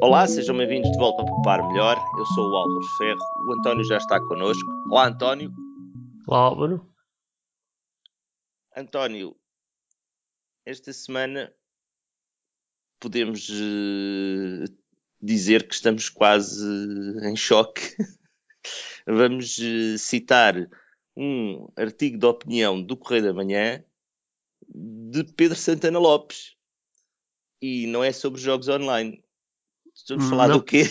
Olá, sejam bem-vindos de volta ao Poupar Melhor. Eu sou o Álvaro Ferro. O António já está connosco. Olá, António. Olá, Álvaro. António, esta semana podemos uh, dizer que estamos quase em choque. Vamos uh, citar um artigo de opinião do Correio da Manhã de Pedro Santana Lopes. E não é sobre jogos online. Estamos a falar não. do quê?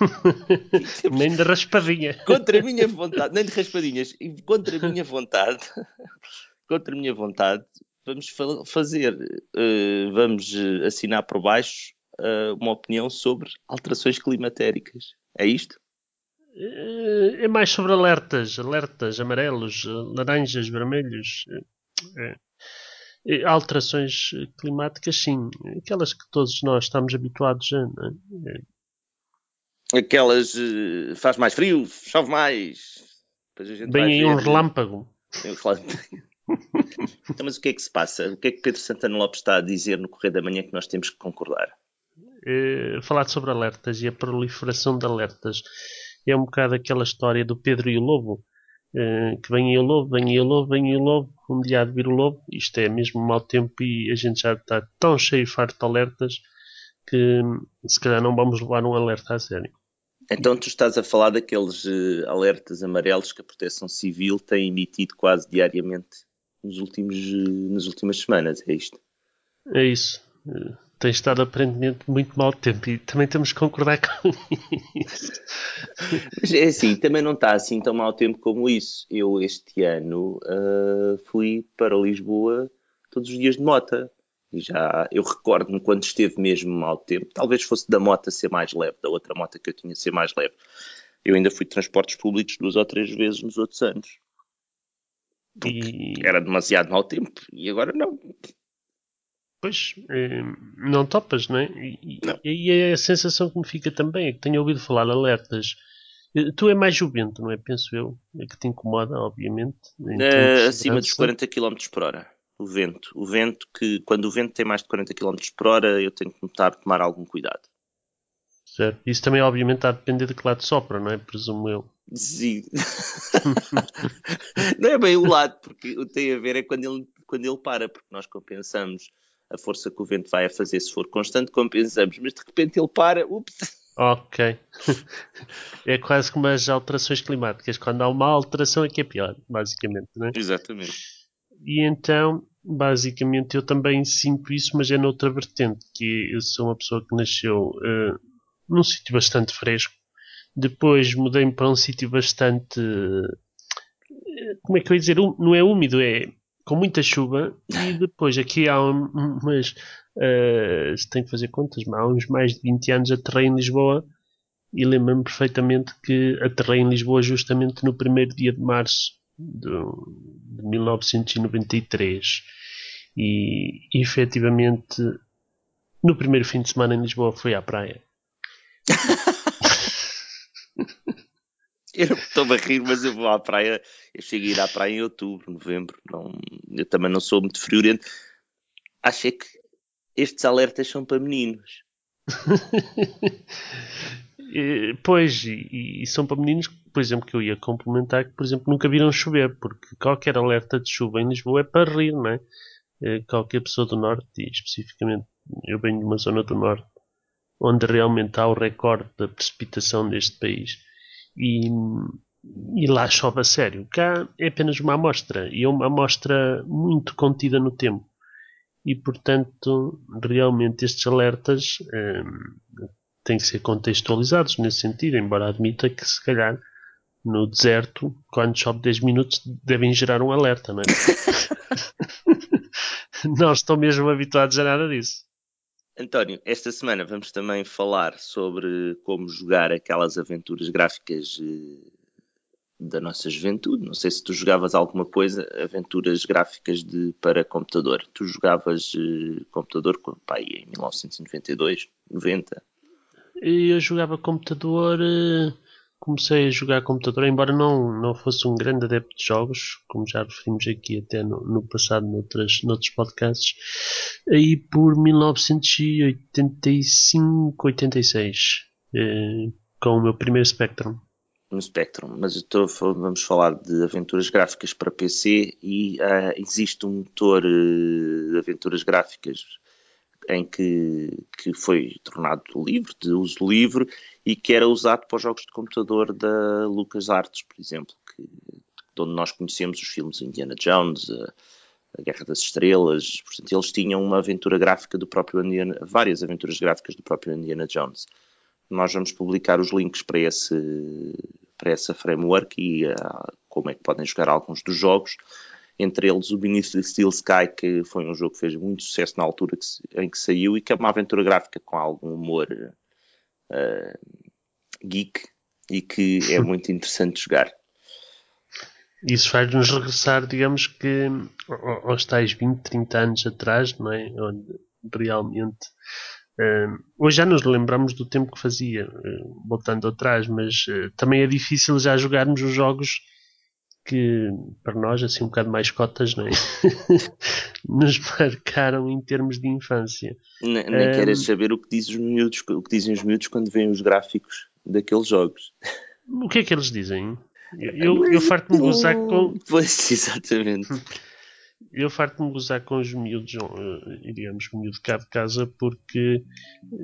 nem de raspadinha. Contra a minha vontade, nem de raspadinhas. E contra a minha vontade, contra a minha vontade, vamos fazer, uh, vamos eh, assinar por baixo uh, uma opinião sobre alterações climatéricas. É isto? É mais sobre alertas, alertas amarelos, laranjas, vermelhos. É. Alterações climáticas, sim. Aquelas que todos nós estamos habituados a. É? Aquelas. faz mais frio, chove mais. Bem aí um relâmpago. Um relâmpago. então, mas o que é que se passa? O que é que Pedro Santana Lopes está a dizer no Correio da Manhã que nós temos que concordar? É, falar sobre alertas e a proliferação de alertas. É um bocado aquela história do Pedro e o Lobo. Que vem aí o lobo, vem aí o lobo, vem aí o lobo, um dia há de vir o lobo, isto é mesmo mau tempo e a gente já está tão cheio e farto de alertas que se calhar não vamos levar um alerta a sério. Então tu estás a falar daqueles uh, alertas amarelos que a Proteção Civil tem emitido quase diariamente nos últimos, uh, nas últimas semanas, é isto? É isso. Uh, tem estado aparentemente muito mau tempo e também temos que concordar com isso. Mas é assim, também não está assim tão mau tempo como isso. Eu este ano fui para Lisboa todos os dias de mota. E já eu recordo-me quando esteve mesmo mau tempo, talvez fosse da moto ser mais leve, da outra moto que eu tinha ser mais leve. Eu ainda fui de transportes públicos duas ou três vezes nos outros anos. E... Era demasiado mau tempo e agora não. Pois, eh, não topas, não é? E, não. e é a sensação que me fica também é que tenho ouvido falar alertas. Eh, tu é mais juvento, não é? Penso eu. É que te incomoda, obviamente. Uh, acima dos 40 km por hora o vento. O vento que, quando o vento tem mais de 40 km por hora, eu tenho que notar tomar algum cuidado. Certo. Isso também, obviamente, está a depender de que lado sopra, não é? Presumo eu. Sim. não é bem o lado, porque o que tem a ver é quando ele, quando ele para, porque nós compensamos a força que o vento vai a fazer se for constante, compensamos, mas de repente ele para, ups. Ok. é quase como as alterações climáticas. Quando há uma alteração é que é pior, basicamente, não é? Exatamente. E então, basicamente, eu também sinto isso, mas é noutra vertente, que eu sou uma pessoa que nasceu uh, num sítio bastante fresco. Depois mudei-me para um sítio bastante. Uh, como é que eu ia dizer? Um, não é úmido, é com muita chuva. E depois aqui há um, umas. Uh, se tem que fazer contas, há uns mais de 20 anos aterrei em Lisboa e lembro-me perfeitamente que aterrei em Lisboa justamente no primeiro dia de março de, de 1993 e, e efetivamente no primeiro fim de semana em Lisboa fui à praia. eu estou a rir, mas eu vou à praia. Eu chego a ir à praia em outubro, novembro. Não, eu também não sou muito friorento. Acho é que estes alertas são para meninos. pois, e, e, são para meninos, por exemplo, que eu ia complementar que, por exemplo, nunca viram chover, porque qualquer alerta de chuva em Lisboa é para rir, não é? Eh, qualquer pessoa do Norte, e especificamente eu venho de uma zona do Norte, onde realmente há o recorde da precipitação deste país, e, e lá chove a sério. Cá é apenas uma amostra, e é uma amostra muito contida no tempo. E portanto, realmente estes alertas hum, têm que ser contextualizados nesse sentido, embora admita que se calhar no deserto, quando chove 10 minutos, devem gerar um alerta, não é? não estou mesmo habituados a nada disso. António, esta semana vamos também falar sobre como jogar aquelas aventuras gráficas eh, da nossa juventude. Não sei se tu jogavas alguma coisa, aventuras gráficas de, para computador. Tu jogavas eh, computador pai, em 1992, 90? Eu jogava computador. Uh comecei a jogar computador, embora não, não fosse um grande adepto de jogos, como já referimos aqui até no, no passado noutras, noutros podcasts, aí por 1985, 86, eh, com o meu primeiro Spectrum. No Spectrum, mas estou, vamos falar de aventuras gráficas para PC e uh, existe um motor uh, de aventuras gráficas em que, que foi tornado livre, de uso livre, e que era usado para os jogos de computador da LucasArts, por exemplo, que, de onde nós conhecemos os filmes Indiana Jones, a, a Guerra das Estrelas, portanto, eles tinham uma aventura gráfica do próprio Indiana, várias aventuras gráficas do próprio Indiana Jones. Nós vamos publicar os links para, esse, para essa framework e uh, como é que podem jogar alguns dos jogos entre eles o Beneath the Steel Sky, que foi um jogo que fez muito sucesso na altura que, em que saiu e que é uma aventura gráfica com algum humor uh, geek e que é muito interessante jogar. Isso faz-nos regressar, digamos que, aos tais 20, 30 anos atrás, não é? Onde realmente. Uh, hoje já nos lembramos do tempo que fazia, uh, voltando atrás, mas uh, também é difícil já jogarmos os jogos que para nós, assim um bocado mais cotas, não é? nos marcaram em termos de infância. Nem, nem um, queres saber o que, diz os miúdos, o que dizem os miúdos quando veem os gráficos daqueles jogos. O que é que eles dizem? Eu, eu, eu farto-me gozar com. Pois, exatamente. eu farto-me gozar com os miúdos, iríamos miúdo cá de casa, porque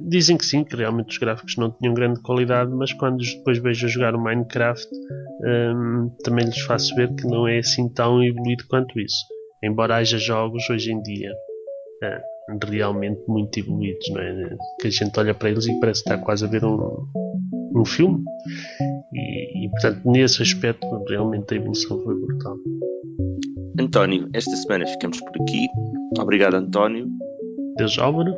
dizem que sim, que realmente os gráficos não tinham grande qualidade, mas quando depois vejo jogar o Minecraft, um, também lhes faço ver que não é assim tão evoluído quanto isso. Embora haja jogos hoje em dia uh, realmente muito evoluídos, não é? que a gente olha para eles e parece estar quase a ver um, um filme. E, e portanto, nesse aspecto, realmente a evolução foi brutal. António, esta semana ficamos por aqui. Obrigado, António. Deus Álvaro.